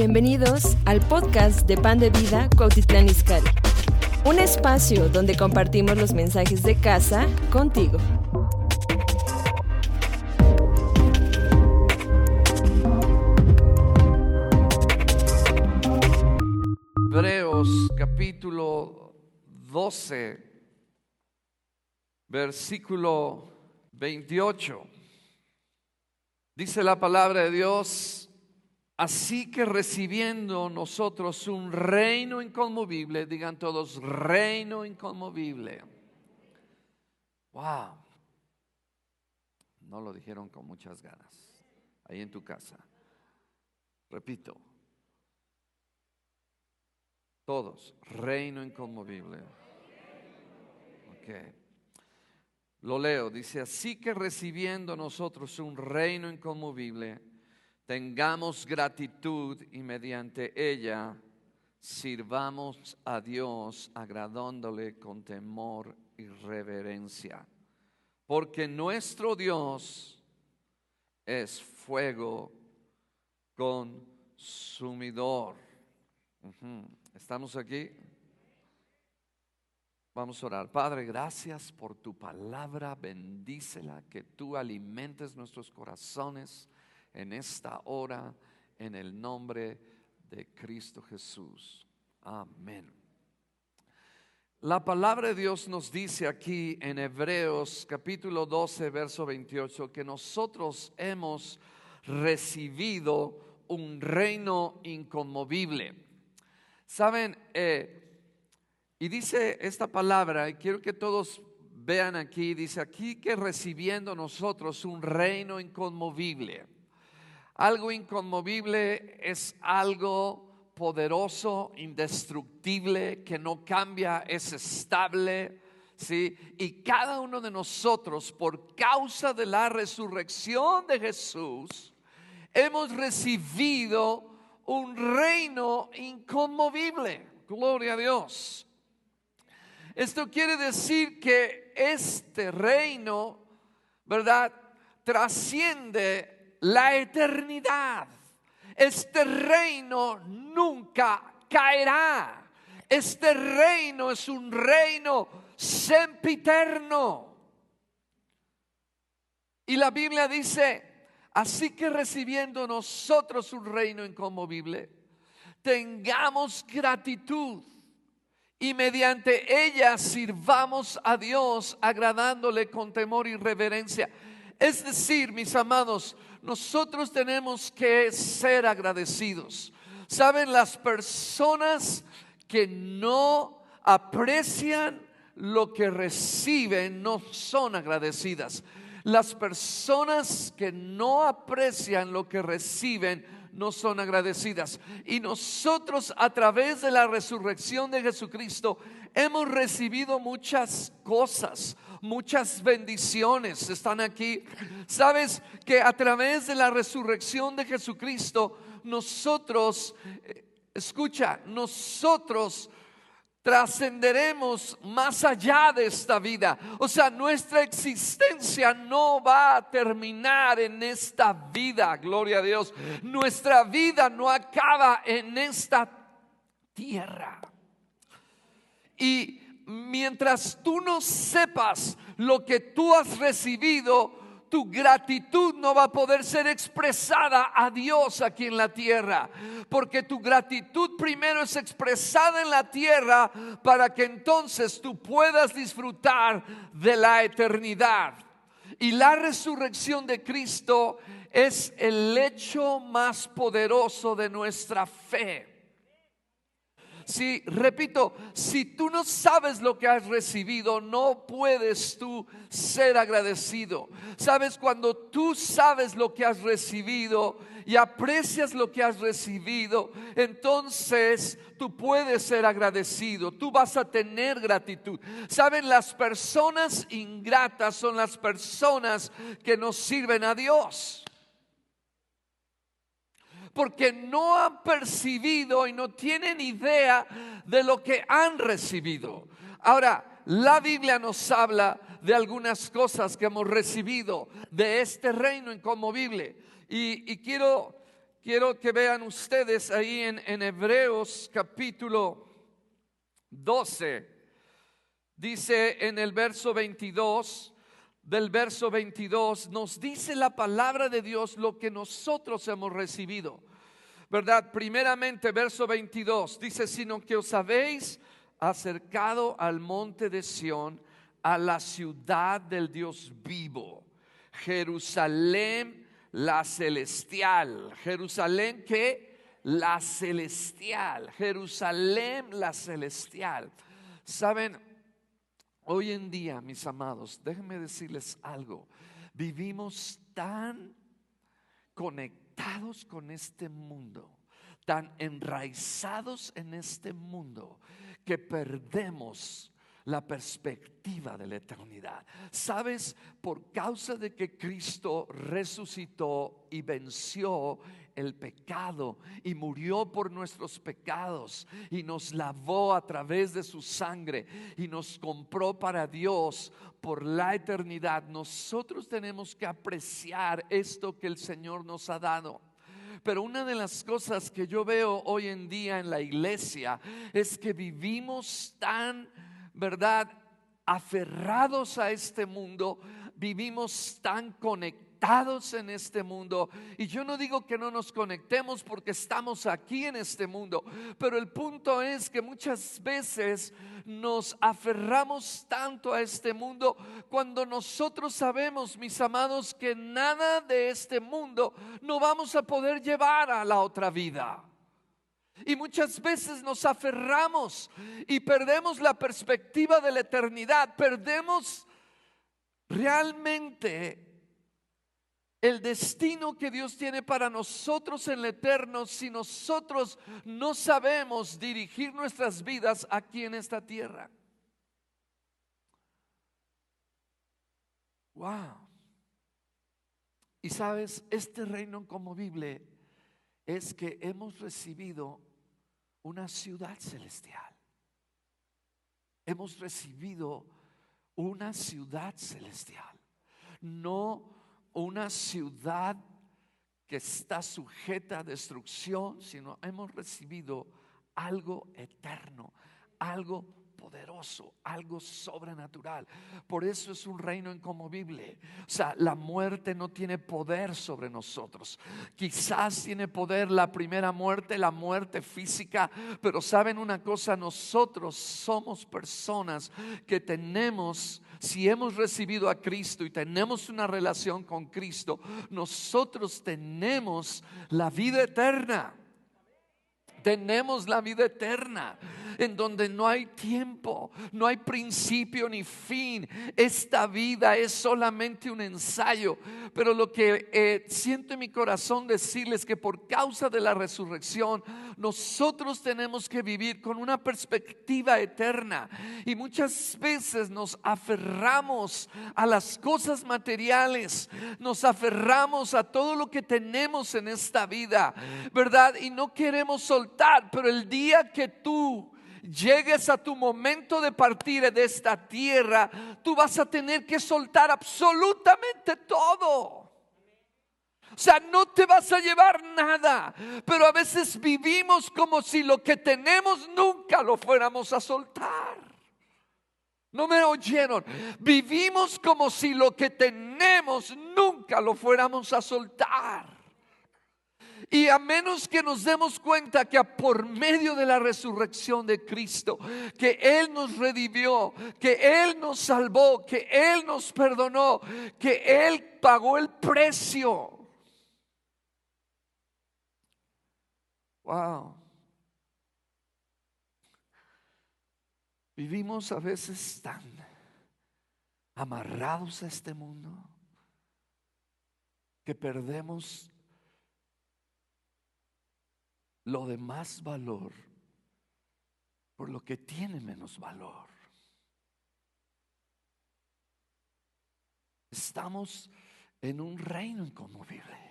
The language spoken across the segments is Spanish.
Bienvenidos al podcast de Pan de Vida Cuautitlán Izcalli. Un espacio donde compartimos los mensajes de casa contigo. Hebreos capítulo 12, versículo 28. Dice la palabra de Dios, así que recibiendo nosotros un reino inconmovible, digan todos, reino inconmovible. Wow. No lo dijeron con muchas ganas. Ahí en tu casa. Repito. Todos, reino inconmovible. Ok. Lo leo, dice, así que recibiendo nosotros un reino inconmovible, tengamos gratitud y mediante ella sirvamos a Dios agradándole con temor y reverencia. Porque nuestro Dios es fuego consumidor. ¿Estamos aquí? Vamos a orar. Padre, gracias por tu palabra. Bendícela, que tú alimentes nuestros corazones en esta hora, en el nombre de Cristo Jesús. Amén. La palabra de Dios nos dice aquí en Hebreos capítulo 12, verso 28, que nosotros hemos recibido un reino inconmovible. Saben, eh, y dice esta palabra, y quiero que todos vean aquí, dice aquí que recibiendo nosotros un reino inconmovible. Algo inconmovible es algo poderoso, indestructible, que no cambia, es estable. ¿sí? Y cada uno de nosotros, por causa de la resurrección de Jesús, hemos recibido un reino inconmovible. Gloria a Dios. Esto quiere decir que este reino, ¿verdad? Trasciende la eternidad. Este reino nunca caerá. Este reino es un reino sempiterno. Y la Biblia dice, así que recibiendo nosotros un reino inconmovible, tengamos gratitud y mediante ella sirvamos a Dios agradándole con temor y reverencia. Es decir, mis amados, nosotros tenemos que ser agradecidos. Saben, las personas que no aprecian lo que reciben no son agradecidas. Las personas que no aprecian lo que reciben no son agradecidas. Y nosotros a través de la resurrección de Jesucristo hemos recibido muchas cosas, muchas bendiciones. Están aquí. Sabes que a través de la resurrección de Jesucristo nosotros, eh, escucha, nosotros trascenderemos más allá de esta vida. O sea, nuestra existencia no va a terminar en esta vida, gloria a Dios. Nuestra vida no acaba en esta tierra. Y mientras tú no sepas lo que tú has recibido, tu gratitud no va a poder ser expresada a Dios aquí en la tierra. Porque tu gratitud primero es expresada en la tierra para que entonces tú puedas disfrutar de la eternidad. Y la resurrección de Cristo es el hecho más poderoso de nuestra fe. Si, repito, si tú no sabes lo que has recibido, no puedes tú ser agradecido. Sabes, cuando tú sabes lo que has recibido y aprecias lo que has recibido, entonces tú puedes ser agradecido, tú vas a tener gratitud. Saben, las personas ingratas son las personas que nos sirven a Dios porque no han percibido y no tienen idea de lo que han recibido. Ahora, la Biblia nos habla de algunas cosas que hemos recibido de este reino inconmovible. Y, quiero, quiero que vean ustedes ahí en, Hebreos capítulo 12. Dice en el verso 22, del verso 22, nos dice la palabra de Dios lo que nosotros hemos recibido. ¿Verdad? Primeramente, verso 22, dice, sino que os habéis acercado al monte de Sión, a la ciudad del Dios vivo, Jerusalén la celestial, Jerusalén que la celestial, Jerusalén la celestial. Saben, hoy en día, mis amados, déjenme decirles algo, vivimos tan conectados con este mundo, tan enraizados en este mundo, que perdemos la perspectiva de la eternidad. ¿Sabes? Por causa de que Cristo resucitó y venció el pecado y murió por nuestros pecados y nos lavó a través de su sangre y nos compró para Dios por la eternidad, nosotros tenemos que apreciar esto que el Señor nos ha dado. Pero una de las cosas que yo veo hoy en día en la iglesia es que vivimos tan ¿verdad? Aferrados a este mundo, vivimos tan conectados en este mundo. Y yo no digo que no nos conectemos porque estamos aquí en este mundo, pero el punto es que muchas veces nos aferramos tanto a este mundo cuando nosotros sabemos, mis amados, que nada de este mundo no vamos a poder llevar a la otra vida. Y muchas veces nos aferramos y perdemos la perspectiva de la eternidad, perdemos realmente el destino que Dios tiene para nosotros en el eterno si nosotros no sabemos dirigir nuestras vidas aquí en esta tierra. Wow. Y sabes, este reino inconmovible es que hemos recibido una ciudad celestial. Hemos recibido una ciudad celestial, no una ciudad que está sujeta a destrucción, sino hemos recibido algo eterno, algo poderoso, algo sobrenatural. Por eso es un reino incomovible. O sea, la muerte no tiene poder sobre nosotros. Quizás tiene poder la primera muerte, la muerte física, pero saben una cosa, nosotros somos personas que tenemos, si hemos recibido a Cristo y tenemos una relación con Cristo, nosotros tenemos la vida eterna tenemos la vida eterna en donde no hay tiempo, no hay principio ni fin. Esta vida es solamente un ensayo. Pero lo que eh, siento en mi corazón decirles que por causa de la resurrección, nosotros tenemos que vivir con una perspectiva eterna. Y muchas veces nos aferramos a las cosas materiales, nos aferramos a todo lo que tenemos en esta vida, ¿verdad? Y no queremos soltar, pero el día que tú llegues a tu momento de partir de esta tierra, tú vas a tener que soltar absolutamente todo. O sea, no te vas a llevar nada, pero a veces vivimos como si lo que tenemos nunca lo fuéramos a soltar. No me oyeron. Vivimos como si lo que tenemos nunca lo fuéramos a soltar. Y a menos que nos demos cuenta que por medio de la resurrección de Cristo, que Él nos redimió, que Él nos salvó, que Él nos perdonó, que Él pagó el precio. Wow. Vivimos a veces tan amarrados a este mundo que perdemos lo de más valor por lo que tiene menos valor. Estamos en un reino inconmovible.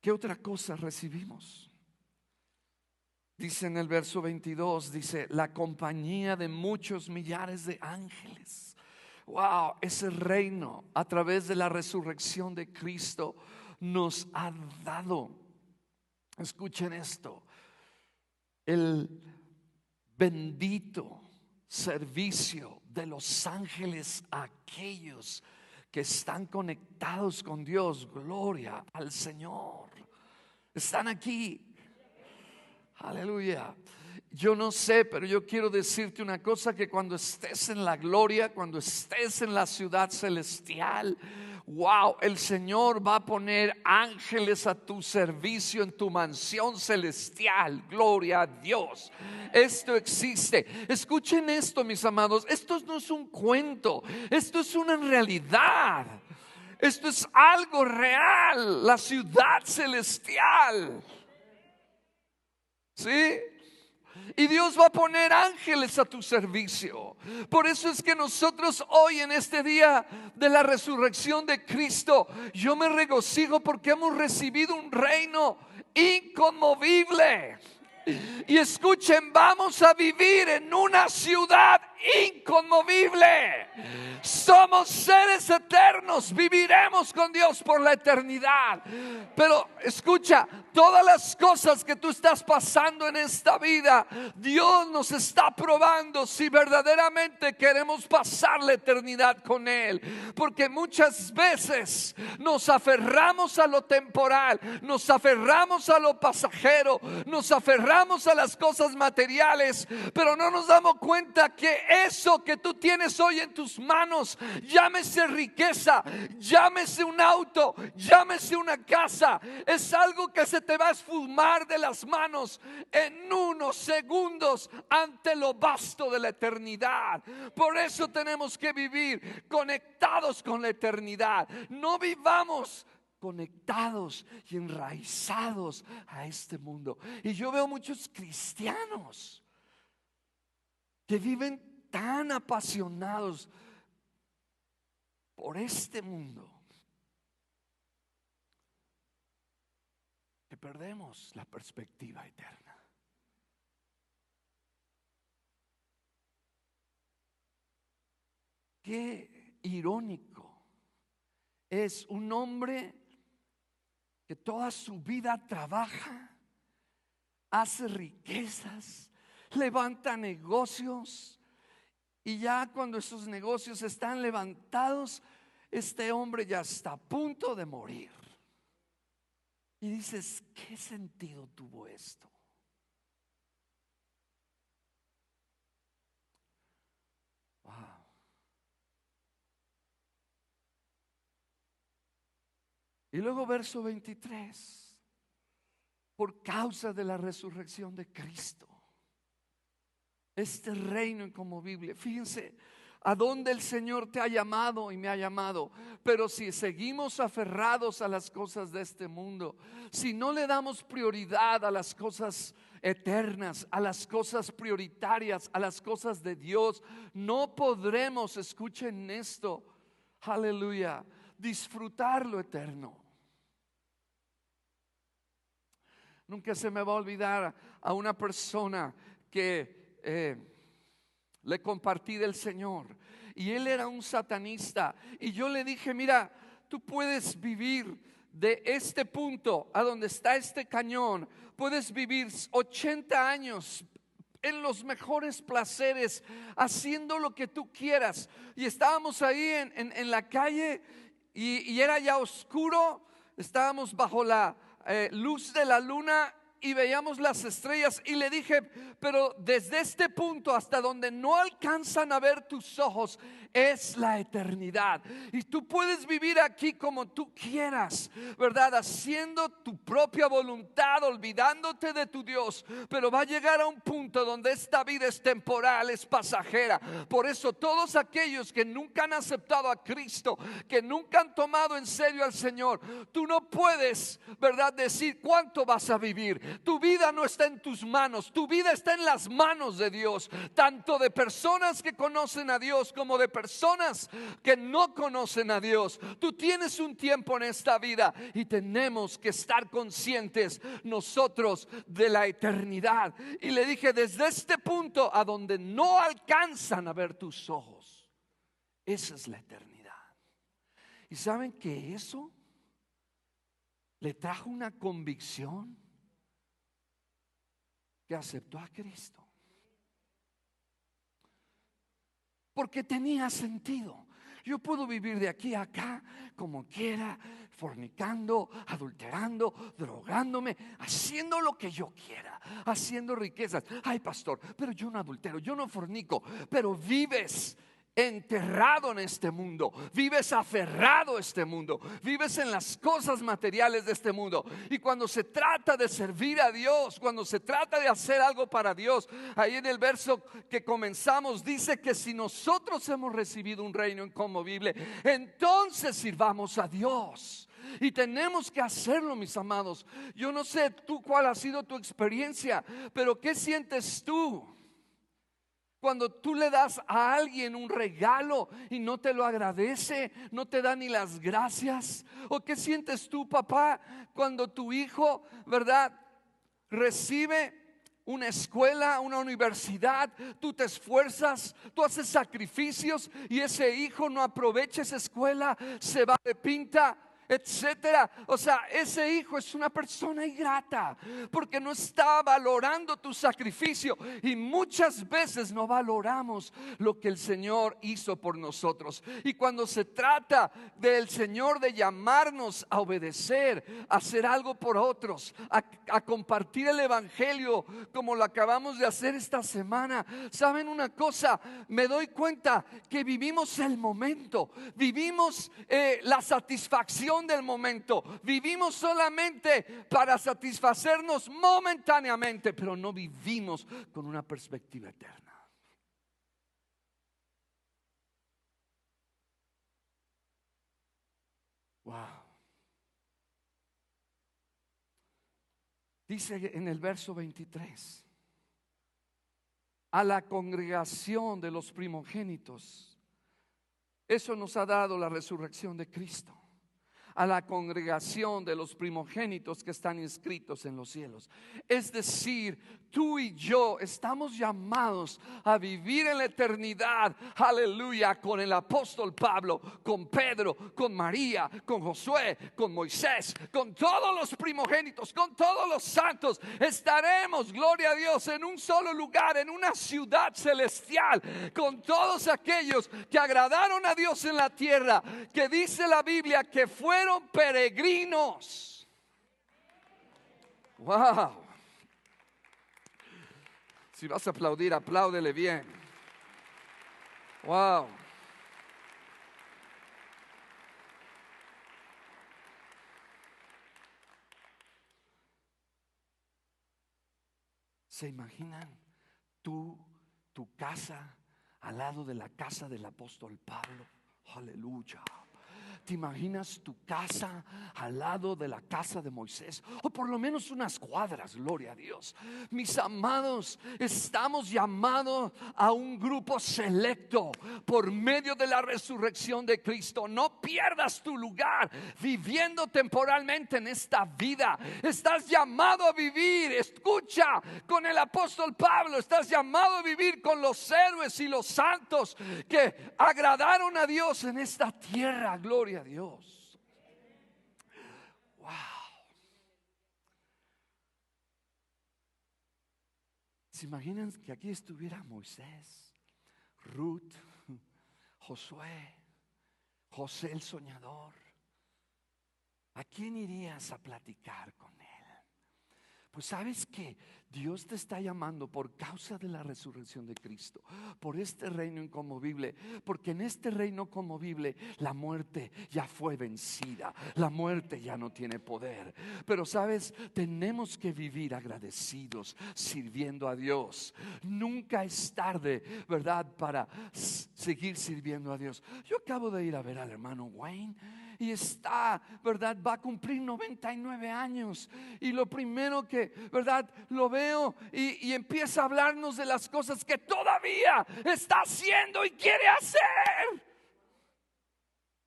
¿Qué otra cosa recibimos? Dice en el verso 22, dice, la compañía de muchos millares de ángeles. Wow, ese reino a través de la resurrección de Cristo nos ha dado. Escuchen esto. El bendito servicio de los ángeles a aquellos que están conectados con Dios. Gloria al Señor. Están aquí Aleluya. Yo no sé, pero yo quiero decirte una cosa, que cuando estés en la gloria, cuando estés en la ciudad celestial, wow, el Señor va a poner ángeles a tu servicio en tu mansión celestial. Gloria a Dios. Esto existe. Escuchen esto, mis amados. Esto no es un cuento, esto es una realidad. Esto es algo real, la ciudad celestial. ¿Sí? Y Dios va a poner ángeles a tu servicio. Por eso es que nosotros hoy en este día de la resurrección de Cristo, yo me regocijo porque hemos recibido un reino inconmovible. Y escuchen, vamos a vivir en una ciudad inconmovible. Somos seres eternos, viviremos con Dios por la eternidad. Pero escucha, todas las cosas que tú estás pasando en esta vida, Dios nos está probando si verdaderamente queremos pasar la eternidad con Él. Porque muchas veces nos aferramos a lo temporal, nos aferramos a lo pasajero, nos aferramos a las cosas materiales, pero no nos damos cuenta que eso que tú tienes hoy en tus manos, llámese riqueza, llámese un auto, llámese una casa, es algo que se te va a esfumar de las manos en unos segundos ante lo vasto de la eternidad. Por eso tenemos que vivir conectados con la eternidad. No vivamos conectados y enraizados a este mundo. Y yo veo muchos cristianos que viven tan apasionados por este mundo que perdemos la perspectiva eterna. Qué irónico es un hombre que toda su vida trabaja, hace riquezas, levanta negocios, y ya cuando esos negocios están levantados, este hombre ya está a punto de morir. Y dices, ¿qué sentido tuvo esto? Y luego verso 23, por causa de la resurrección de Cristo este reino inconmovible. Fíjense a dónde el Señor te ha llamado y me ha llamado. Pero si seguimos aferrados a las cosas de este mundo, si no le damos prioridad a las cosas eternas, a las cosas prioritarias, a las cosas de Dios, no podremos, escuchen esto, aleluya, disfrutar lo eterno. Nunca se me va a olvidar a una persona que eh, le compartí del Señor. Y él era un satanista. Y yo le dije, mira, tú puedes vivir de este punto a donde está este cañón. Puedes vivir 80 años en los mejores placeres, haciendo lo que tú quieras. Y estábamos ahí en, la calle y, era ya oscuro, estábamos bajo la eh, luz de la luna y veíamos las estrellas y le dije, pero desde este punto hasta donde no alcanzan a ver tus ojos es la eternidad. Y tú puedes vivir aquí como tú quieras, ¿verdad? Haciendo tu propia voluntad, olvidándote de tu Dios. Pero va a llegar a un punto donde esta vida es temporal, es pasajera. Por eso todos aquellos que nunca han aceptado a Cristo, que nunca han tomado en serio al Señor, tú no puedes, ¿verdad? Decir cuánto vas a vivir Tu vida no está en tus manos, tu vida está en las manos de Dios, tanto de personas que conocen a Dios como de personas que no conocen a Dios. Tú tienes un tiempo en esta vida y tenemos que estar conscientes nosotros de la eternidad. Y le dije, desde este punto a donde no alcanzan a ver tus ojos, esa es la eternidad. Y saben que eso le trajo una convicción que aceptó a Cristo. Porque tenía sentido. Yo puedo vivir de aquí a acá como quiera, fornicando, adulterando, drogándome, haciendo lo que yo quiera, haciendo riquezas. Ay, pastor, pero yo no adultero, yo no fornico, pero vives enterrado en este mundo, vives aferrado a este mundo, vives en las cosas materiales de este mundo. Y cuando se trata de servir a Dios, cuando se trata de hacer algo para Dios, ahí en el verso que comenzamos dice que si nosotros hemos recibido un reino inconmovible, entonces sirvamos a Dios. Y tenemos que hacerlo, mis amados. Yo no sé tú cuál ha sido tu experiencia, pero ¿qué sientes tú? Cuando tú le das a alguien un regalo y no te lo agradece, no te da ni las gracias. ¿O qué sientes tú, papá, cuando tu hijo, verdad, recibe una escuela, una universidad, tú te esfuerzas, tú haces sacrificios y ese hijo no aprovecha esa escuela, se va de pinta etcétera. O sea, ese hijo es una persona ingrata porque no está valorando tu sacrificio y muchas veces no valoramos lo que el Señor hizo por nosotros. Y cuando se trata del Señor de llamarnos a obedecer, a hacer algo por otros, a, compartir el Evangelio como lo acabamos de hacer esta semana, ¿saben una cosa? Me doy cuenta que vivimos el momento, vivimos eh, la satisfacción del momento. Vivimos solamente para satisfacernos momentáneamente, pero no vivimos con una perspectiva eterna. Wow. Dice en el verso 23, a la congregación de los primogénitos, eso nos ha dado la resurrección de Cristo a la congregación de los primogénitos que están inscritos en los cielos. Es decir, tú y yo estamos llamados a vivir en la eternidad, aleluya, con el apóstol Pablo, con Pedro, con María, con Josué, con Moisés, con todos los primogénitos, con todos los santos. Estaremos, gloria a Dios, en un solo lugar, en una ciudad celestial, con todos aquellos que agradaron a Dios en la tierra, que dice la Biblia que fueron peregrinos. Wow. Si vas a aplaudir, apláudele bien. Wow. ¿Se imaginan tú, tu casa, al lado de la casa del apóstol Pablo? Aleluya. ¿Te imaginas tu casa al lado de la casa de Moisés? O por lo menos unas cuadras, gloria a Dios. Mis amados, estamos llamados a un grupo selecto por medio de la resurrección de Cristo. No pierdas tu lugar viviendo temporalmente en esta vida. Estás llamado a vivir, escucha con el apóstol Pablo, estás llamado a vivir con los héroes y los santos que agradaron a Dios en esta tierra, gloria Dios. Wow. ¿Se imaginan que aquí estuviera Moisés, Ruth, Josué, José el soñador? ¿A quién irías a platicar con? Pues sabes que Dios te está llamando por causa de la resurrección de Cristo, por este reino inconmovible, porque en este reino conmovible la muerte ya fue vencida, la muerte ya no tiene poder. Pero sabes, tenemos que vivir agradecidos, sirviendo a Dios. Nunca es tarde, ¿verdad?, para seguir sirviendo a Dios. Yo acabo de ir a ver al hermano Wayne y está, ¿verdad? Va a cumplir 99 años. Y lo primero que, ¿verdad? Lo veo y, y empieza a hablarnos de las cosas que todavía está haciendo y quiere hacer.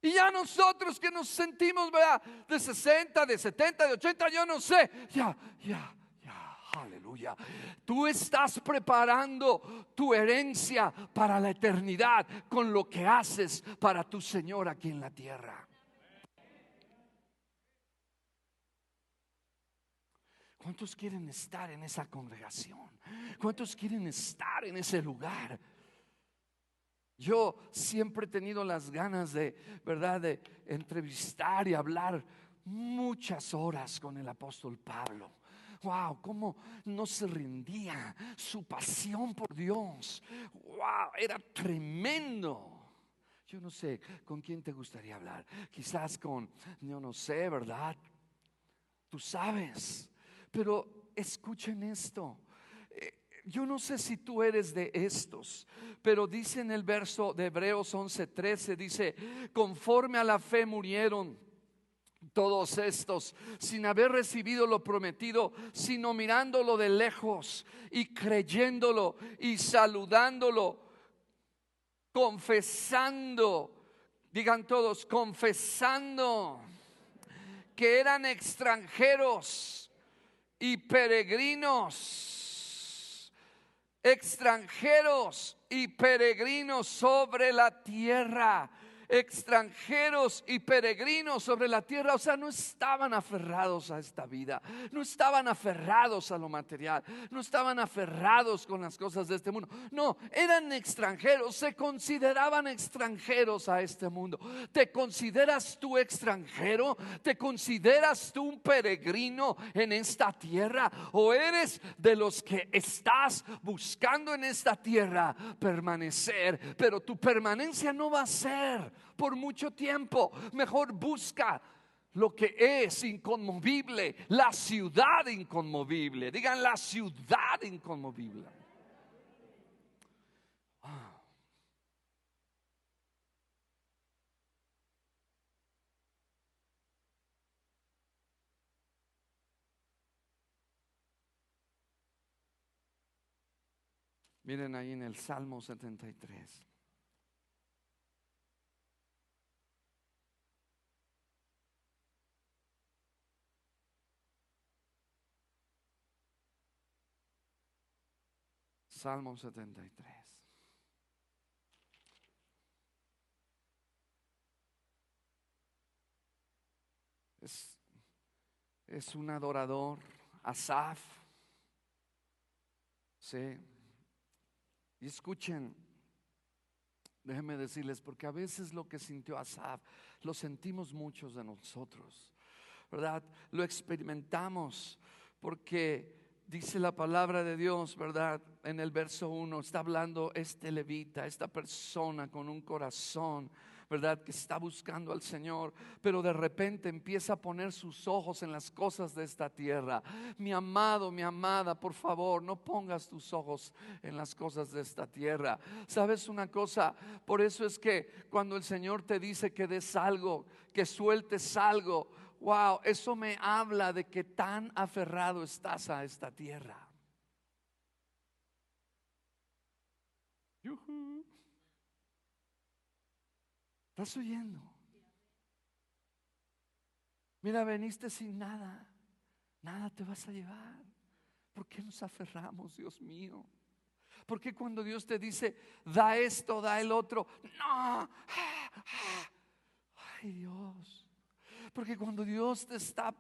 Y ya nosotros que nos sentimos, ¿verdad? De 60, de 70, de 80, yo no sé. Ya, ya, ya, aleluya. Tú estás preparando tu herencia para la eternidad con lo que haces para tu Señor aquí en la tierra. ¿Cuántos quieren estar en esa congregación? ¿Cuántos quieren estar en ese lugar? Yo siempre he tenido las ganas de, ¿verdad?, de entrevistar y hablar muchas horas con el apóstol Pablo. Wow, cómo no se rendía su pasión por Dios. Wow, era tremendo. Yo no sé con quién te gustaría hablar. Quizás con, yo no sé, ¿verdad? Tú sabes. Pero escuchen esto. Yo no sé si tú eres de estos, pero dice en el verso de Hebreos 11:13, dice, conforme a la fe murieron todos estos, sin haber recibido lo prometido, sino mirándolo de lejos y creyéndolo y saludándolo, confesando, digan todos, confesando que eran extranjeros y peregrinos extranjeros y peregrinos sobre la tierra extranjeros y peregrinos sobre la tierra. O sea, no estaban aferrados a esta vida, no estaban aferrados a lo material, no estaban aferrados con las cosas de este mundo. No, eran extranjeros, se consideraban extranjeros a este mundo. ¿Te consideras tú extranjero? ¿Te consideras tú un peregrino en esta tierra? ¿O eres de los que estás buscando en esta tierra permanecer? Pero tu permanencia no va a ser por mucho tiempo. Mejor busca lo que es inconmovible, la ciudad inconmovible. Digan la ciudad inconmovible. Ah. Miren ahí en el Salmo 73. Salmo 73. Es, es un adorador, Asaf. Sí. Y escuchen, déjenme decirles, porque a veces lo que sintió Asaf, lo sentimos muchos de nosotros, ¿verdad? Lo experimentamos porque dice la palabra de Dios, ¿verdad? En el verso 1 está hablando este levita, esta persona con un corazón, ¿verdad? Que está buscando al Señor, pero de repente empieza a poner sus ojos en las cosas de esta tierra. Mi amado, mi amada, por favor, no pongas tus ojos en las cosas de esta tierra. ¿Sabes una cosa? Por eso es que cuando el Señor te dice que des algo, que sueltes algo, Wow, eso me habla de que tan aferrado estás a esta tierra. ¿Estás oyendo? Mira, veniste sin nada. Nada te vas a llevar. ¿Por qué nos aferramos, Dios mío? Porque cuando Dios te dice, da esto, da el otro, no. Ay, Dios. Porque cuando Dios te está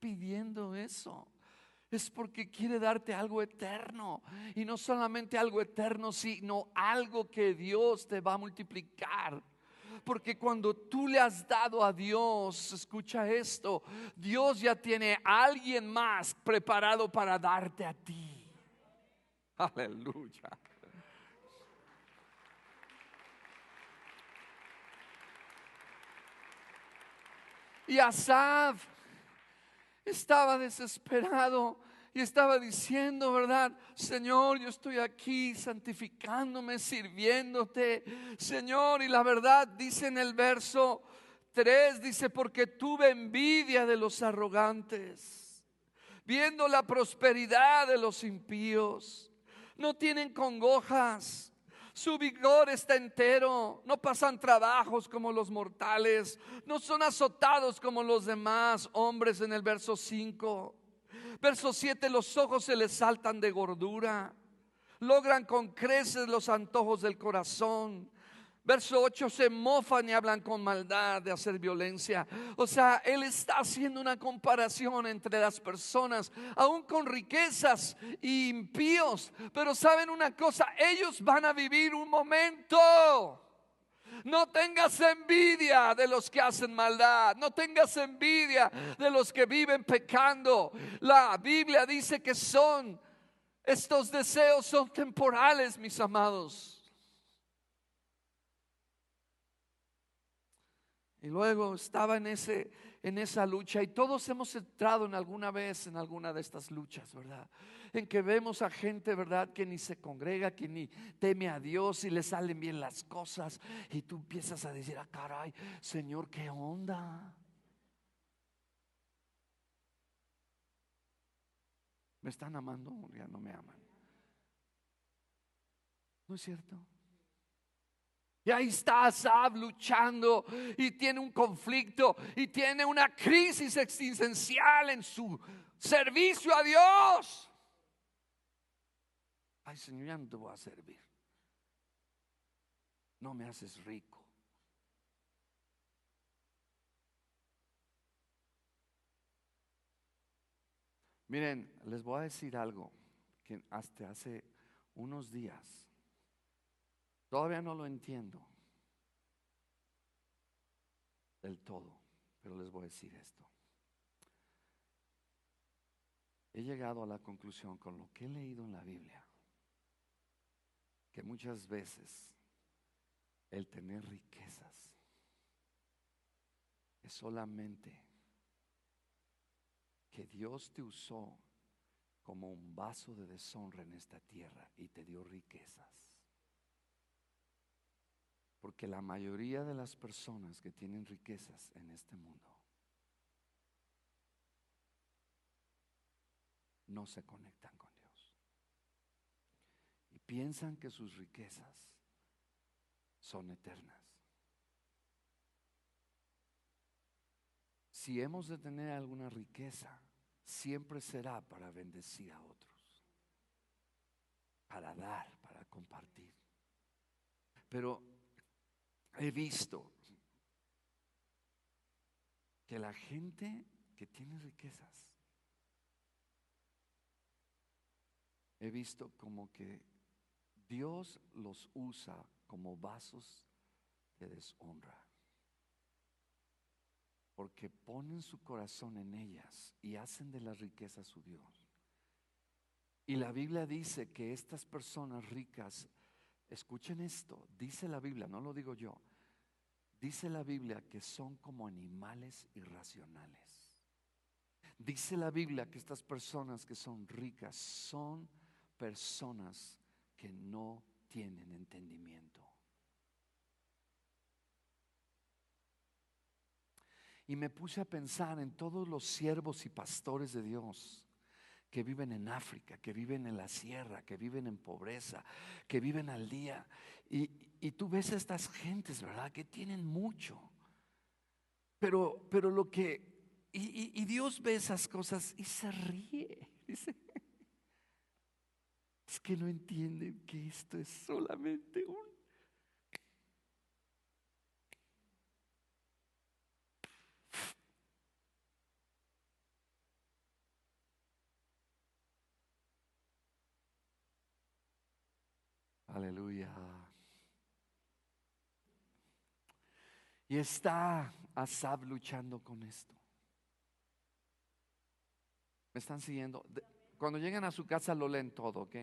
pidiendo eso, es porque quiere darte algo eterno. Y no solamente algo eterno, sino algo que Dios te va a multiplicar. Porque cuando tú le has dado a Dios, escucha esto, Dios ya tiene a alguien más preparado para darte a ti. Aleluya. Y Asaf estaba desesperado y estaba diciendo, ¿verdad? Señor, yo estoy aquí santificándome, sirviéndote, Señor. Y la verdad dice en el verso 3 dice, porque tuve envidia de los arrogantes, viendo la prosperidad de los impíos. No tienen congojas, su vigor está entero, no pasan trabajos como los mortales, no son azotados como los demás hombres en el verso 5. Verso 7, los ojos se les saltan de gordura, logran con creces los antojos del corazón Verso 8, se mofan y hablan con maldad de hacer violencia. O sea, él está haciendo una comparación entre las personas, aún con riquezas y impíos. Pero saben una cosa, ellos van a vivir un momento. No tengas envidia de los que hacen maldad. No tengas envidia de los que viven pecando. La Biblia dice que son, estos deseos son temporales, mis amados. Y luego estaba en, ese, en esa lucha y todos hemos entrado en alguna vez en alguna de estas luchas, ¿verdad? En que vemos a gente, ¿verdad? Que ni se congrega, que ni teme a Dios y le salen bien las cosas. Y tú empiezas a decir, ah, caray, Señor, ¿qué onda? ¿Me están amando ya no me aman? ¿No es cierto? Y ahí está Asab luchando y tiene un conflicto y tiene una crisis existencial en su servicio a Dios. Ay, Señor, ya no te voy a servir. No me haces rico. Miren, les voy a decir algo que hasta hace unos días Todavía no lo entiendo del todo, pero les voy a decir esto. He llegado a la conclusión con lo que he leído en la Biblia, que muchas veces el tener riquezas es solamente que Dios te usó como un vaso de deshonra en esta tierra y te dio riquezas. Porque la mayoría de las personas que tienen riquezas en este mundo no se conectan con Dios. Y piensan que sus riquezas son eternas. Si hemos de tener alguna riqueza, siempre será para bendecir a otros, para dar, para compartir. Pero he visto que la gente que tiene riquezas, he visto como que Dios los usa como vasos de deshonra. Porque ponen su corazón en ellas y hacen de la riqueza su Dios. Y la Biblia dice que estas personas ricas Escuchen esto, dice la Biblia, no lo digo yo, dice la Biblia que son como animales irracionales. Dice la Biblia que estas personas que son ricas son personas que no tienen entendimiento. Y me puse a pensar en todos los siervos y pastores de Dios que viven en África, que viven en la sierra, que viven en pobreza, que viven al día. Y, tú ves a estas gentes, ¿verdad? Que tienen mucho. Pero, pero lo que... Y, y Dios ve esas cosas y se ríe. Dice, es que no entienden que esto es solamente un Aleluya. Y está Asab luchando con esto. ¿Me están siguiendo? Cuando llegan a su casa lo leen todo, ¿ok?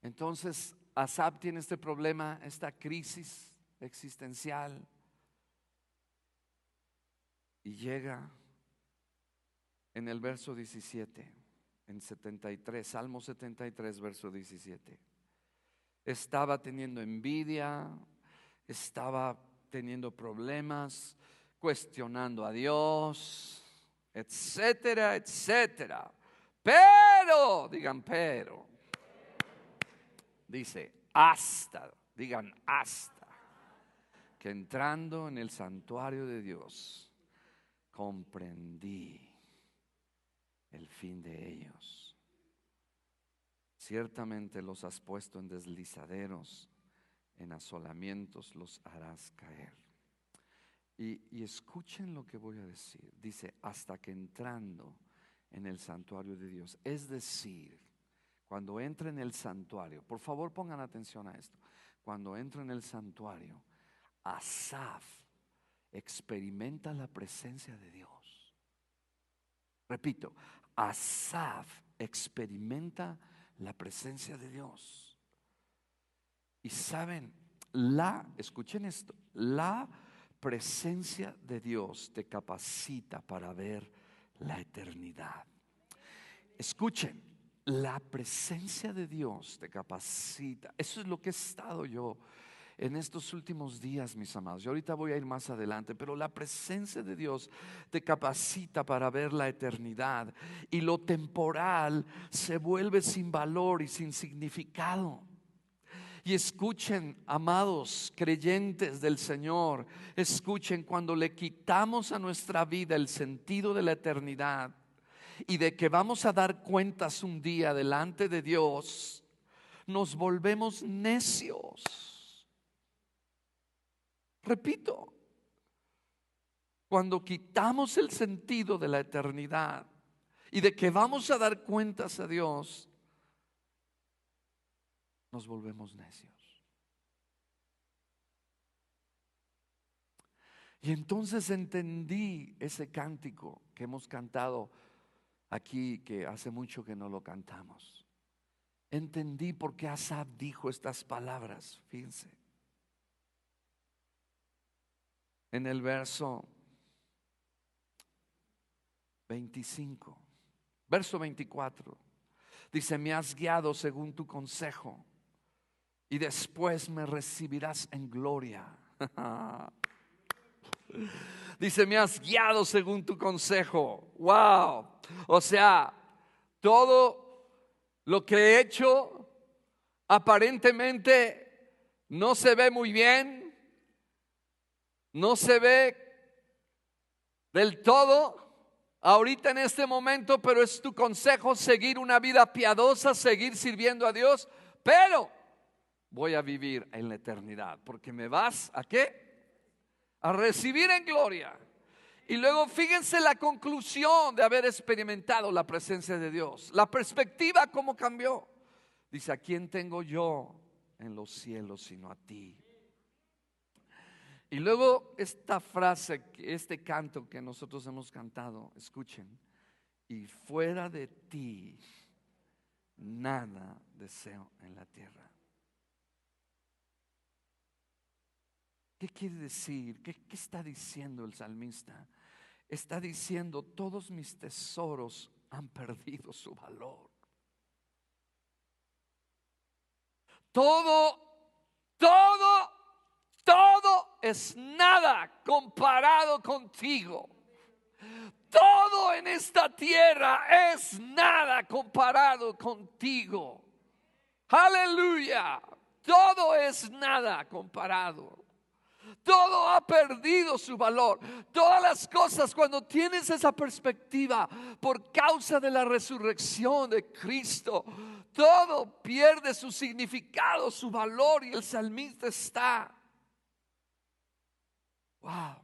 Entonces, Asab tiene este problema, esta crisis existencial. Y llega en el verso 17 en 73, Salmo 73, verso 17. Estaba teniendo envidia, estaba teniendo problemas, cuestionando a Dios, etcétera, etcétera. Pero, digan pero, dice hasta, digan hasta, que entrando en el santuario de Dios, comprendí el fin de ellos. Ciertamente los has puesto en deslizaderos, en asolamientos los harás caer. Y, escuchen lo que voy a decir. Dice, hasta que entrando en el santuario de Dios, es decir, cuando entra en el santuario, por favor pongan atención a esto, cuando entra en el santuario, Asaf experimenta la presencia de Dios. Repito, Asaf experimenta la presencia de Dios. Y saben, la, escuchen esto, la presencia de Dios te capacita para ver la eternidad. Escuchen, la presencia de Dios te capacita. Eso es lo que he estado yo en estos últimos días, mis amados. Yo ahorita voy a ir más adelante, pero la presencia de Dios te capacita para ver la eternidad y lo temporal se vuelve sin valor y sin significado. Y escuchen, amados creyentes del Señor, escuchen cuando le quitamos a nuestra vida el sentido de la eternidad y de que vamos a dar cuentas un día delante de Dios, nos volvemos necios. Repito, cuando quitamos el sentido de la eternidad y de que vamos a dar cuentas a Dios, nos volvemos necios. Y entonces entendí ese cántico que hemos cantado aquí, que hace mucho que no lo cantamos. Entendí por qué Asaf dijo estas palabras, fíjense. En el verso 25, verso 24, dice, me has guiado según tu consejo y después me recibirás en gloria. Dice, me has guiado según tu consejo. Wow. O sea, todo lo que he hecho aparentemente no se ve muy bien, no se ve del todo ahorita en este momento, pero es tu consejo seguir una vida piadosa, seguir sirviendo a Dios, pero voy a vivir en la eternidad, porque me vas a qué? A recibir en gloria. Y luego fíjense la conclusión de haber experimentado la presencia de Dios. La perspectiva cómo cambió. Dice, ¿a quién tengo yo en los cielos sino a ti? Y luego esta frase, este canto que nosotros hemos cantado, escuchen, y fuera de ti nada deseo en la tierra. ¿Qué quiere decir? ¿Qué, está diciendo el salmista? Está diciendo, todos mis tesoros han perdido su valor. Todo, todo, todo es nada comparado contigo. Todo en esta tierra es nada comparado contigo. Aleluya. Todo es nada comparado. Todo ha perdido su valor. Todas las cosas, cuando tienes esa perspectiva por causa de la resurrección de Cristo, todo pierde su significado, su valor y el salmista está. Wow.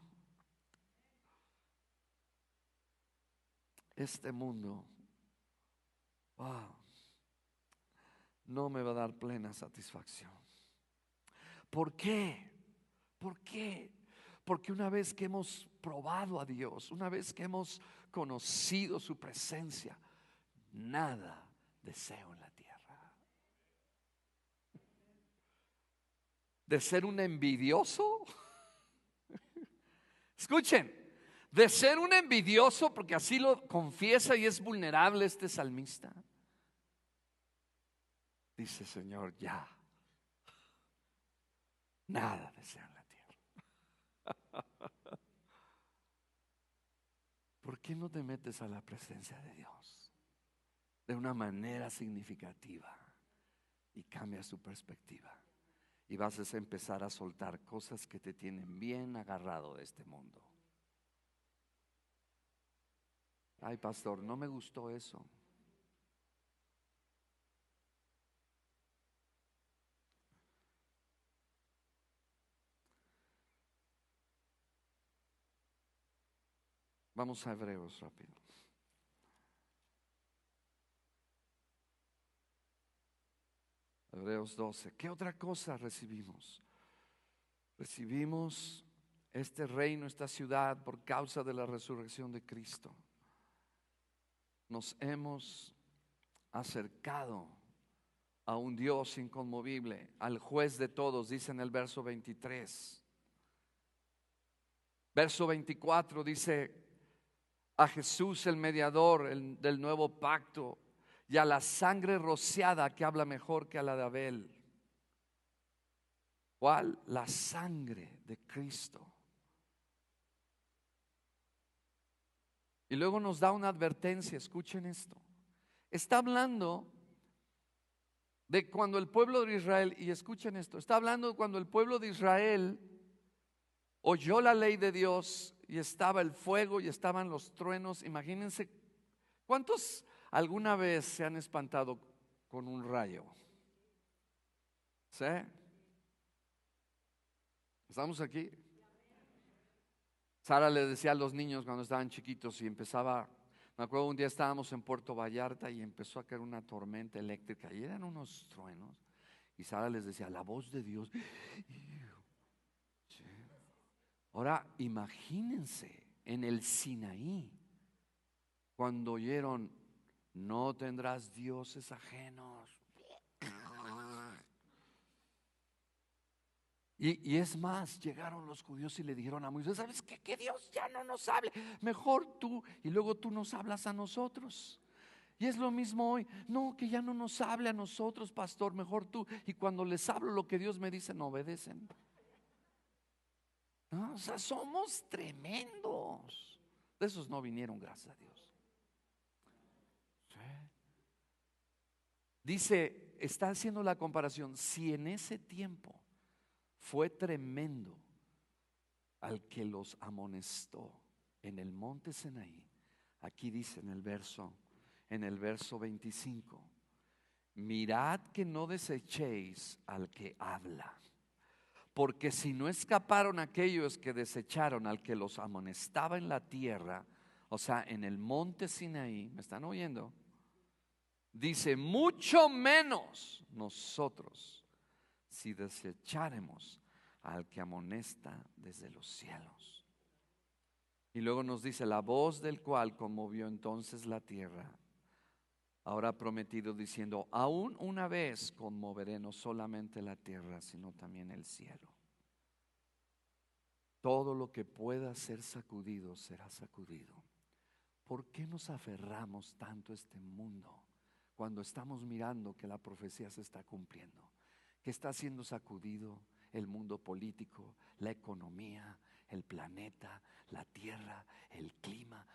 Este mundo, wow, no me va a dar plena satisfacción. ¿Por qué? ¿Por qué? Porque una vez que hemos probado a Dios, una vez que hemos conocido su presencia, nada deseo en la tierra. De ser un envidioso. Escuchen, de ser un envidioso, porque así lo confiesa y es vulnerable este salmista, dice Señor, ya, nada desea en la tierra. ¿Por qué no te metes a la presencia de Dios de una manera significativa y cambias tu perspectiva? Y vas a empezar a soltar cosas que te tienen bien agarrado de este mundo. Ay, pastor, no me gustó eso. Vamos a Hebreos rápido. Hebreos 12. ¿Qué otra cosa recibimos? Recibimos este reino, esta ciudad por causa de la resurrección de Cristo. Nos hemos acercado a un Dios inconmovible, al juez de todos, dice en el verso 23. Verso 24 dice, a Jesús el mediador del nuevo pacto y a la sangre rociada que habla mejor que a la de Abel. ¿Cuál? La sangre de Cristo. Y luego nos da una advertencia, escuchen esto. Está hablando de cuando el pueblo de Israel, y escuchen esto, está hablando de cuando el pueblo de Israel oyó la ley de Dios y estaba el fuego y estaban los truenos. Imagínense, ¿cuántos alguna vez se han espantado con un rayo? ¿Sí? ¿Estamos aquí? Sara le decía a los niños cuando estaban chiquitos y empezaba, me acuerdo un día estábamos en Puerto Vallarta y empezó a caer una tormenta eléctrica y eran unos truenos. Y Sara les decía, la voz de Dios. Ahora imagínense en el Sinaí, cuando oyeron, no tendrás dioses ajenos. Y, es más, llegaron los judíos y le dijeron a Moisés, ¿sabes qué? Que Dios ya no nos hable. Mejor tú y luego tú nos hablas a nosotros. Y es lo mismo hoy. No, que ya no nos hable a nosotros, pastor, mejor tú. Y cuando les hablo lo que Dios me dice, no obedecen. O sea, somos tremendos. De esos no vinieron, gracias a Dios. Dice, está haciendo la comparación, si en ese tiempo fue tremendo al que los amonestó en el monte Senaí, aquí dice en el verso, en el verso 25, mirad que no desechéis al que habla. Porque si no escaparon aquellos que desecharon al que los amonestaba en la tierra, o sea, en el monte Sinaí, ¿me están oyendo? Dice, mucho menos nosotros si desecharemos al que amonesta desde los cielos. Y luego nos dice, la voz del cual conmovió entonces la tierra ahora prometido diciendo, aún una vez conmoveré no solamente la tierra, sino también el cielo. Todo lo que pueda ser sacudido será sacudido. ¿Por qué nos aferramos tanto a este mundo cuando estamos mirando que la profecía se está cumpliendo? Que está siendo sacudido el mundo político, la economía, el planeta, la tierra, el clima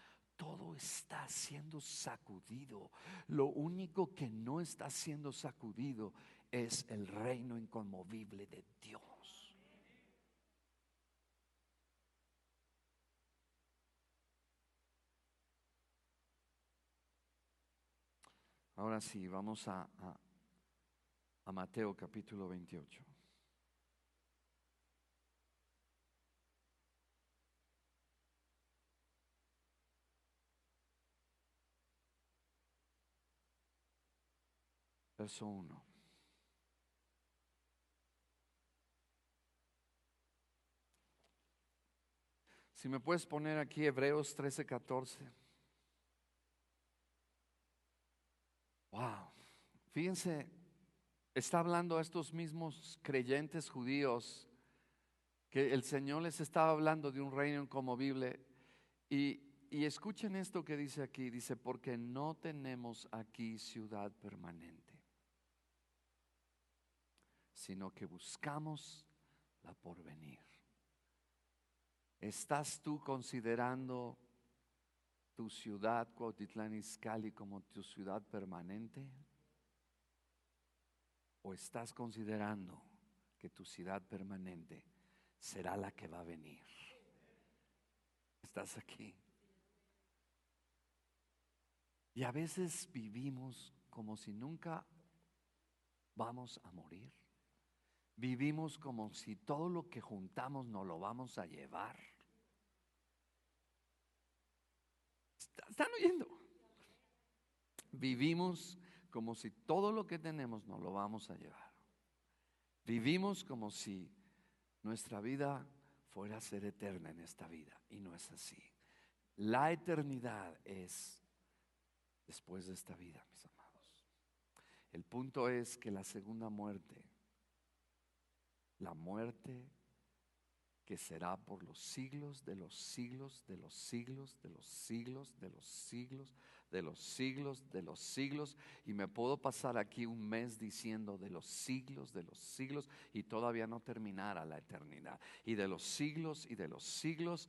todo está siendo sacudido. Lo único que no está siendo sacudido es el reino inconmovible de Dios. Ahora sí, vamos a, Mateo capítulo 28. verso 1. Si me puedes poner aquí Hebreos 13, 14. Wow. Fíjense, está hablando a estos mismos creyentes judíos que el Señor les estaba hablando de un reino incomovible. Y, y escuchen esto que dice aquí, dice, porque no tenemos aquí ciudad permanente sino que buscamos la porvenir. ¿Estás tú considerando tu ciudad Cuautitlán Izcalli como tu ciudad permanente? ¿O estás considerando que tu ciudad permanente será la que va a venir? ¿Estás aquí? Y a veces vivimos como si nunca vamos a morir. Vivimos como si todo lo que juntamos no lo vamos a llevar. ¿Están oyendo? Vivimos como si todo lo que tenemos no lo vamos a llevar. Vivimos como si nuestra vida fuera a ser eterna en esta vida y no es así. La eternidad es después de esta vida, mis amados. El punto es que la segunda muerte, la muerte que será por los siglos de los siglos, de los siglos, de los siglos, de los siglos, de los siglos, de los siglos. Y me puedo pasar aquí un mes diciendo de los siglos, de los siglos, y todavía no terminara la eternidad. Y de los siglos y de los siglos,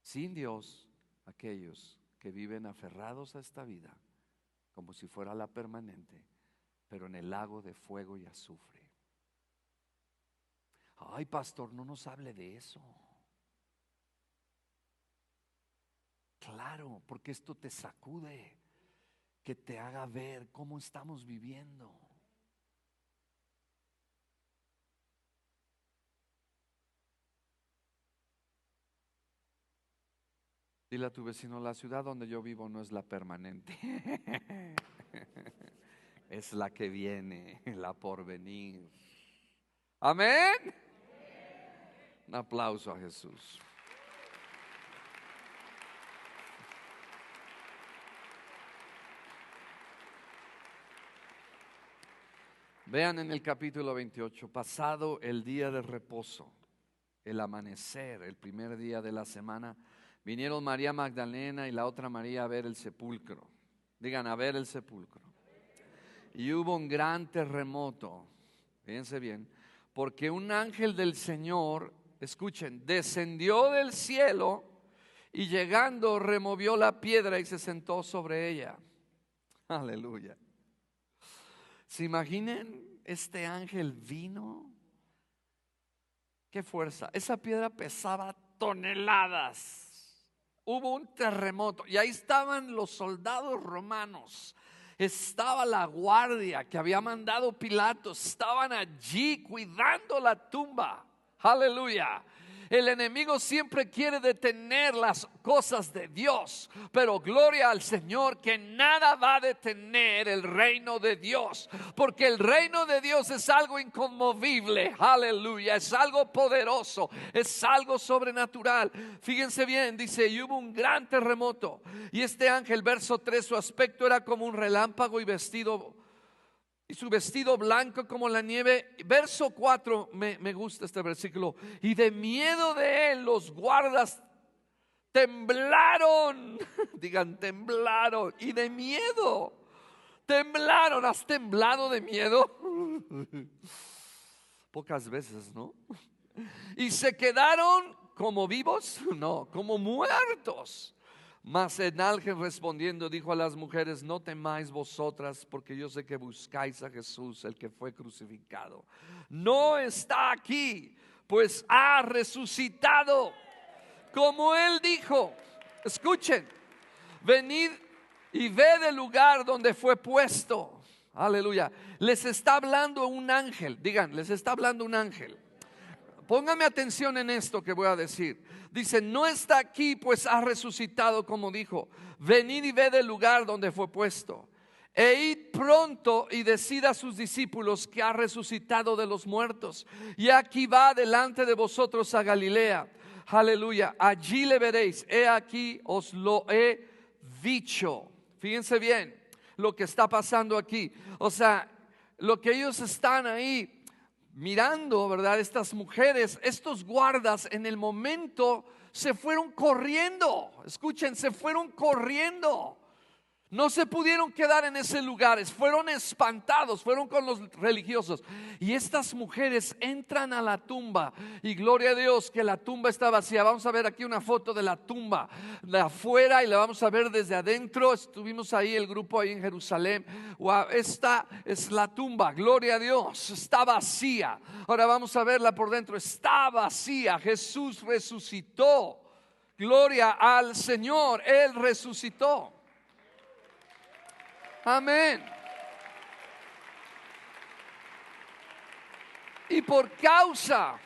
sin Dios, aquellos que viven aferrados a esta vida como si fuera la permanente, pero en el lago de fuego y azufre. Ay, pastor, no nos hable de eso. Claro, porque esto te sacude, que te haga ver cómo estamos viviendo. Dile a tu vecino, la ciudad donde yo vivo no es la permanente. es la que viene, la por venir. Amén. Un aplauso a Jesús. Vean en el capítulo 28, pasado el día de reposo, el amanecer, el primer día de la semana, Vinieron María Magdalena y la otra María a ver el sepulcro. Digan, a ver el sepulcro. Y hubo un gran terremoto, fíjense bien, porque un ángel del Señor, escuchen, descendió del cielo y llegando removió la piedra y se sentó sobre ella. Aleluya. ¿Se imaginen? Este ángel vino. Qué fuerza. Esa piedra pesaba toneladas hubo un terremoto y ahí estaban los soldados romanos. Estaba la guardia que había mandado Pilatos, estaban allí cuidando la tumba. Aleluya. El enemigo siempre quiere detener las cosas de Dios, pero gloria al Señor que nada va a detener el reino de Dios, porque el reino de Dios es algo inconmovible, aleluya, es algo poderoso, es algo sobrenatural. Fíjense bien, dice, y hubo un gran terremoto, y este ángel, verso 3, su aspecto era como un relámpago y vestido y su vestido blanco como la nieve. Verso 4, me, me, gusta este versículo. Y de miedo de él los guardas temblaron. Digan, temblaron. Y de miedo. Temblaron. ¿Has temblado de miedo? Pocas veces, ¿no? Y se quedaron como vivos, no, como muertos. Mas ángel respondiendo dijo a las mujeres, no temáis vosotras, porque yo sé que buscáis a Jesús, el que fue crucificado. No está aquí, pues ha resucitado. Como él dijo, escuchen, venid y ve del lugar donde fue puesto. Aleluya. Les está hablando un ángel, digan, les está hablando un ángel. Póngame atención en esto que voy a decir. Dice, no está aquí, pues ha resucitado como dijo. Venid y ve del lugar donde fue puesto. E id pronto y decid a sus discípulos que ha resucitado de los muertos. Y aquí va delante de vosotros a Galilea. Aleluya. Allí le veréis. He aquí os lo he dicho. Fíjense bien lo que está pasando aquí. O sea, lo que ellos están ahí mirando, ¿verdad? Estas mujeres, estos guardas en el momento se fueron corriendo. Escuchen, se fueron corriendo. No se pudieron quedar en ese lugar, fueron espantados, fueron con los religiosos. Y estas mujeres entran a la tumba y gloria a Dios que la tumba está vacía. Vamos a ver aquí una foto de la tumba de afuera y la vamos a ver desde adentro. Estuvimos ahí, el grupo ahí en Jerusalén. esta es la tumba, gloria a Dios, está vacía. Ahora vamos a verla por dentro, está vacía. Jesús resucitó. Gloria al Señor, Él resucitó. Amén. Y por causa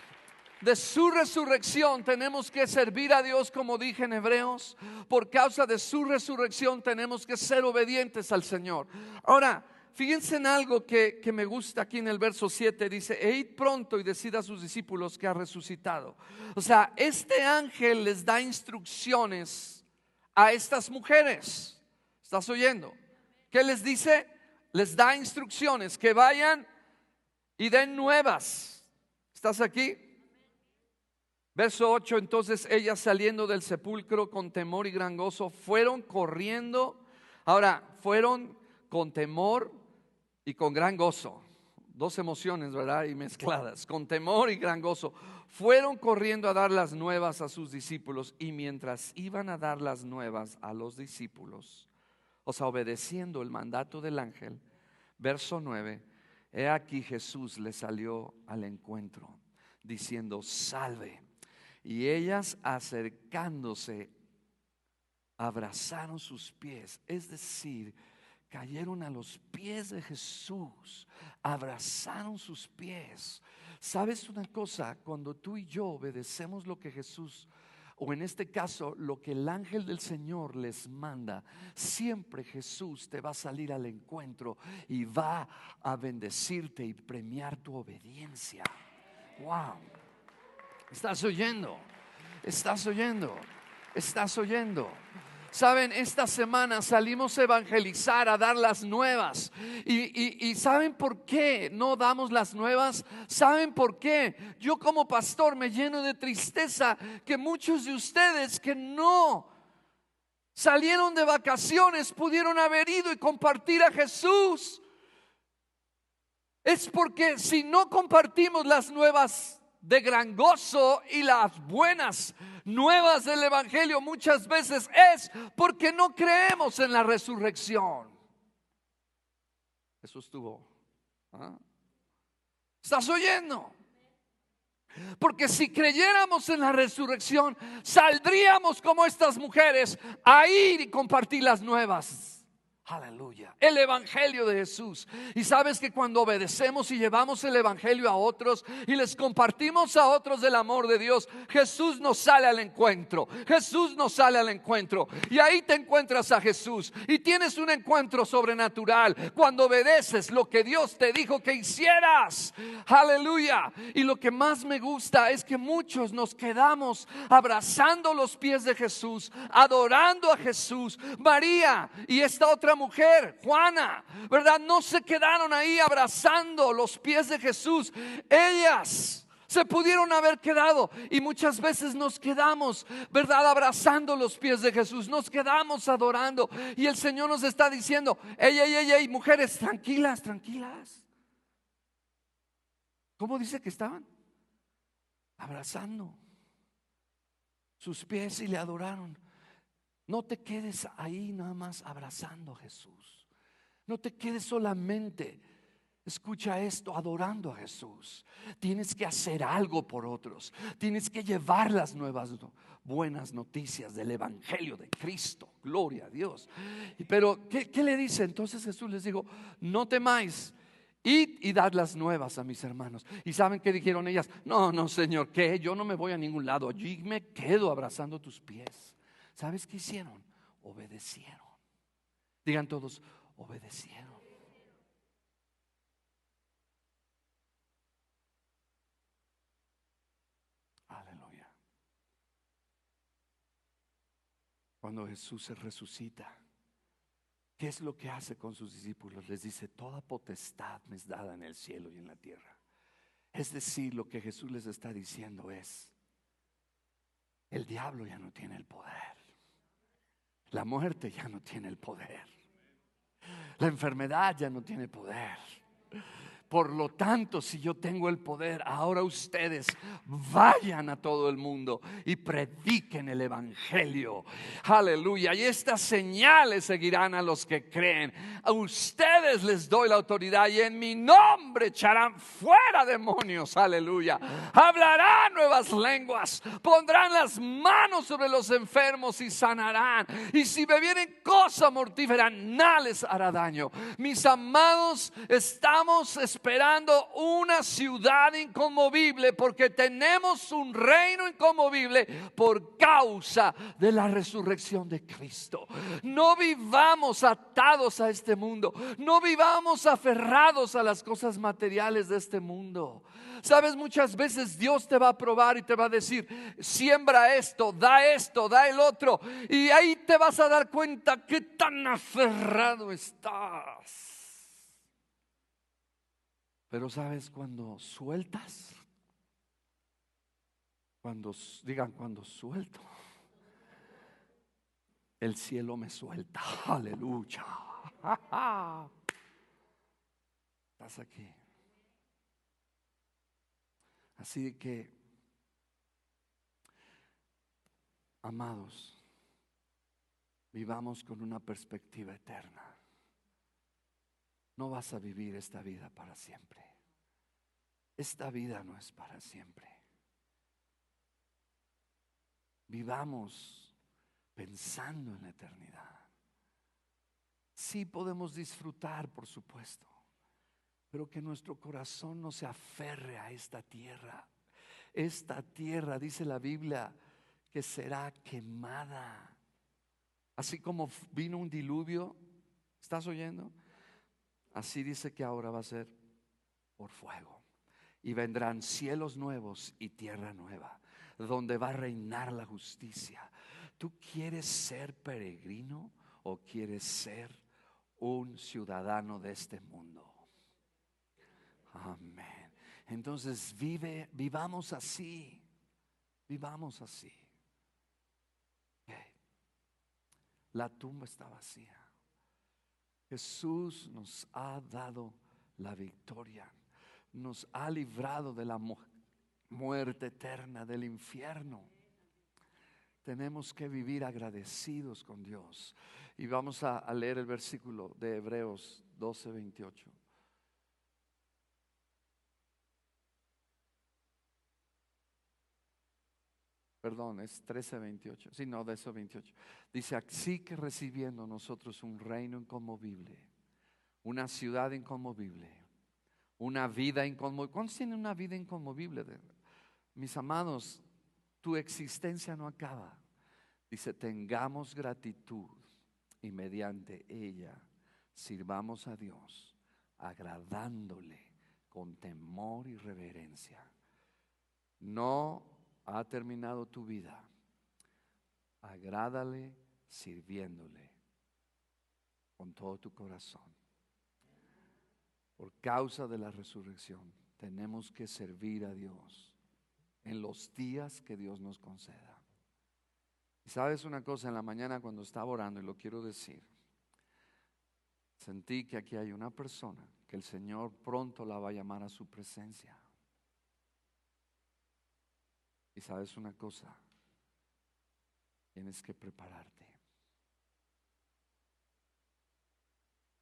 de su resurrección tenemos que servir a Dios como dije en Hebreos. Por causa de su resurrección tenemos que ser obedientes al Señor. Ahora, fíjense en algo que, que, me gusta aquí en el verso 7. Dice, e pronto y decida a sus discípulos que ha resucitado. O sea, este ángel les da instrucciones a estas mujeres. ¿Estás oyendo? ¿Qué les dice? Les da instrucciones que vayan y den nuevas. ¿Estás aquí? Verso 8, entonces ellas saliendo del sepulcro con temor y gran gozo, fueron corriendo. Ahora, fueron con temor y con gran gozo. Dos emociones, ¿verdad? Y mezcladas, con temor y gran gozo. Fueron corriendo a dar las nuevas a sus discípulos y mientras iban a dar las nuevas a los discípulos, o sea, obedeciendo el mandato del ángel, verso 9, he aquí Jesús le salió al encuentro diciendo, salve. Y ellas acercándose, abrazaron sus pies, es decir, cayeron a los pies de Jesús, abrazaron sus pies. ¿Sabes una cosa? Cuando tú y yo obedecemos lo que Jesús o en este caso lo que el ángel del Señor les manda, siempre Jesús te va a salir al encuentro y va a bendecirte y premiar tu obediencia. Wow. ¿Estás oyendo? ¿Estás oyendo? ¿Estás oyendo? Saben, esta semana salimos a evangelizar, a dar las nuevas. Y, ¿saben por qué no damos las nuevas? ¿Saben por qué? Yo como pastor me lleno de tristeza que muchos de ustedes que no salieron de vacaciones pudieron haber ido y compartir a Jesús. Es porque si no compartimos las nuevas de gran gozo y las buenas nuevas del Evangelio muchas veces es porque no creemos en la resurrección. Eso estuvo. ¿ah? ¿Estás oyendo? Porque si creyéramos en la resurrección, saldríamos como estas mujeres a ir y compartir las nuevas Aleluya. El Evangelio de Jesús. Y sabes que cuando obedecemos y llevamos el Evangelio a otros y les compartimos a otros del amor de Dios, Jesús nos sale al encuentro. Jesús nos sale al encuentro. Y ahí te encuentras a Jesús. Y tienes un encuentro sobrenatural cuando obedeces lo que Dios te dijo que hicieras. Aleluya. Y lo que más me gusta es que muchos nos quedamos abrazando los pies de Jesús, adorando a Jesús. María y esta otra mujer, Juana, ¿verdad? No se quedaron ahí abrazando los pies de Jesús. Ellas se pudieron haber quedado y muchas veces nos quedamos, ¿verdad? Abrazando los pies de Jesús, nos quedamos adorando y el Señor nos está diciendo, ey, ey, ey, mujeres, tranquilas, tranquilas. ¿Cómo dice que estaban? Abrazando sus pies y le adoraron. No te quedes ahí nada más abrazando a Jesús. No te quedes solamente, escucha esto, adorando a Jesús. Tienes que hacer algo por otros. Tienes que llevar las nuevas buenas noticias del Evangelio de Cristo. Gloria a Dios. Pero, ¿qué, le dice? Entonces Jesús les dijo, no temáis. Id y dad las nuevas a mis hermanos. ¿Y saben qué dijeron ellas? No, no, Señor, que yo no me voy a ningún lado. Allí me quedo abrazando tus pies. ¿Sabes qué hicieron? Obedecieron. Digan todos, obedecieron. Aleluya. Cuando Jesús se resucita, ¿qué es lo que hace con sus discípulos? Les dice, toda potestad me es dada en el cielo y en la tierra. Es decir, lo que Jesús les está diciendo es, el diablo ya no tiene el poder. La muerte ya no tiene el poder. La enfermedad ya no tiene poder. Por lo tanto, si yo tengo el poder, ahora ustedes vayan a todo el mundo y prediquen el Evangelio. Aleluya. Y estas señales seguirán a los que creen. A les doy la autoridad y en mi nombre echarán fuera demonios. Aleluya. Hablarán nuevas lenguas. Pondrán las manos sobre los enfermos y sanarán. Y si bebieren cosa mortífera, nada les hará daño. Mis amados, estamos esperando una ciudad inconmovible porque tenemos un reino inconmovible por causa de la resurrección de Cristo. No vivamos atados a este mundo, vivamos aferrados a las cosas materiales de este mundo. Sabes, muchas veces Dios te va a probar y te va a decir, siembra esto, da esto, da el otro. Y ahí te vas a dar cuenta que tan aferrado estás. Pero sabes, cuando sueltas, cuando digan, cuando suelto, el cielo me suelta. Aleluya. Aquí. Así que, amados, vivamos con una perspectiva eterna. No vas a vivir esta vida para siempre. Esta vida no es para siempre. Vivamos pensando en la eternidad. Sí podemos disfrutar, por supuesto, pero que nuestro corazón no se aferre a esta tierra. Esta tierra, dice la Biblia, que será quemada. Así como vino un diluvio, ¿estás oyendo? Así dice que ahora va a ser por fuego. Y vendrán cielos nuevos y tierra nueva, donde va a reinar la justicia. ¿Tú quieres ser peregrino o quieres ser un ciudadano de este mundo? Amén. Entonces vive, vivamos así. Vivamos así. La tumba está vacía. Jesús nos ha dado la victoria, nos ha librado de la muerte eterna, del infierno. Tenemos que vivir agradecidos con Dios. Y vamos a, leer el versículo de Hebreos 12, 28. Perdón, es 13:28. Sí, no, de eso 28. Dice, así que recibiendo nosotros un reino inconmovible, una ciudad inconmovible, una vida inconmovible. ¿Cuántos tienen una vida inconmovible? Mis amados, tu existencia no acaba. Dice, tengamos gratitud y mediante ella sirvamos a Dios, agradándole con temor y reverencia. No ha terminado tu vida, agrádale sirviéndole con todo tu corazón. Por causa de la resurrección, tenemos que servir a Dios en los días que Dios nos conceda. Y sabes una cosa, en la mañana cuando estaba orando, y lo quiero decir, sentí que aquí hay una persona que el Señor pronto la va a llamar a su presencia. Y sabes una cosa, tienes que prepararte.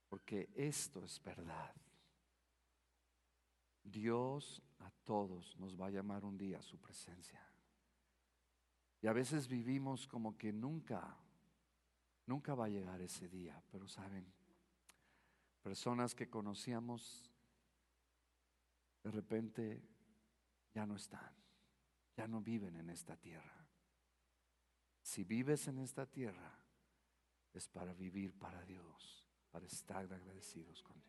Porque esto es verdad. Dios a todos nos va a llamar un día a su presencia. Y a veces vivimos como que nunca, nunca va a llegar ese día. Pero saben, personas que conocíamos de repente ya no están ya no viven en esta tierra. Si vives en esta tierra, es para vivir para Dios, para estar agradecidos con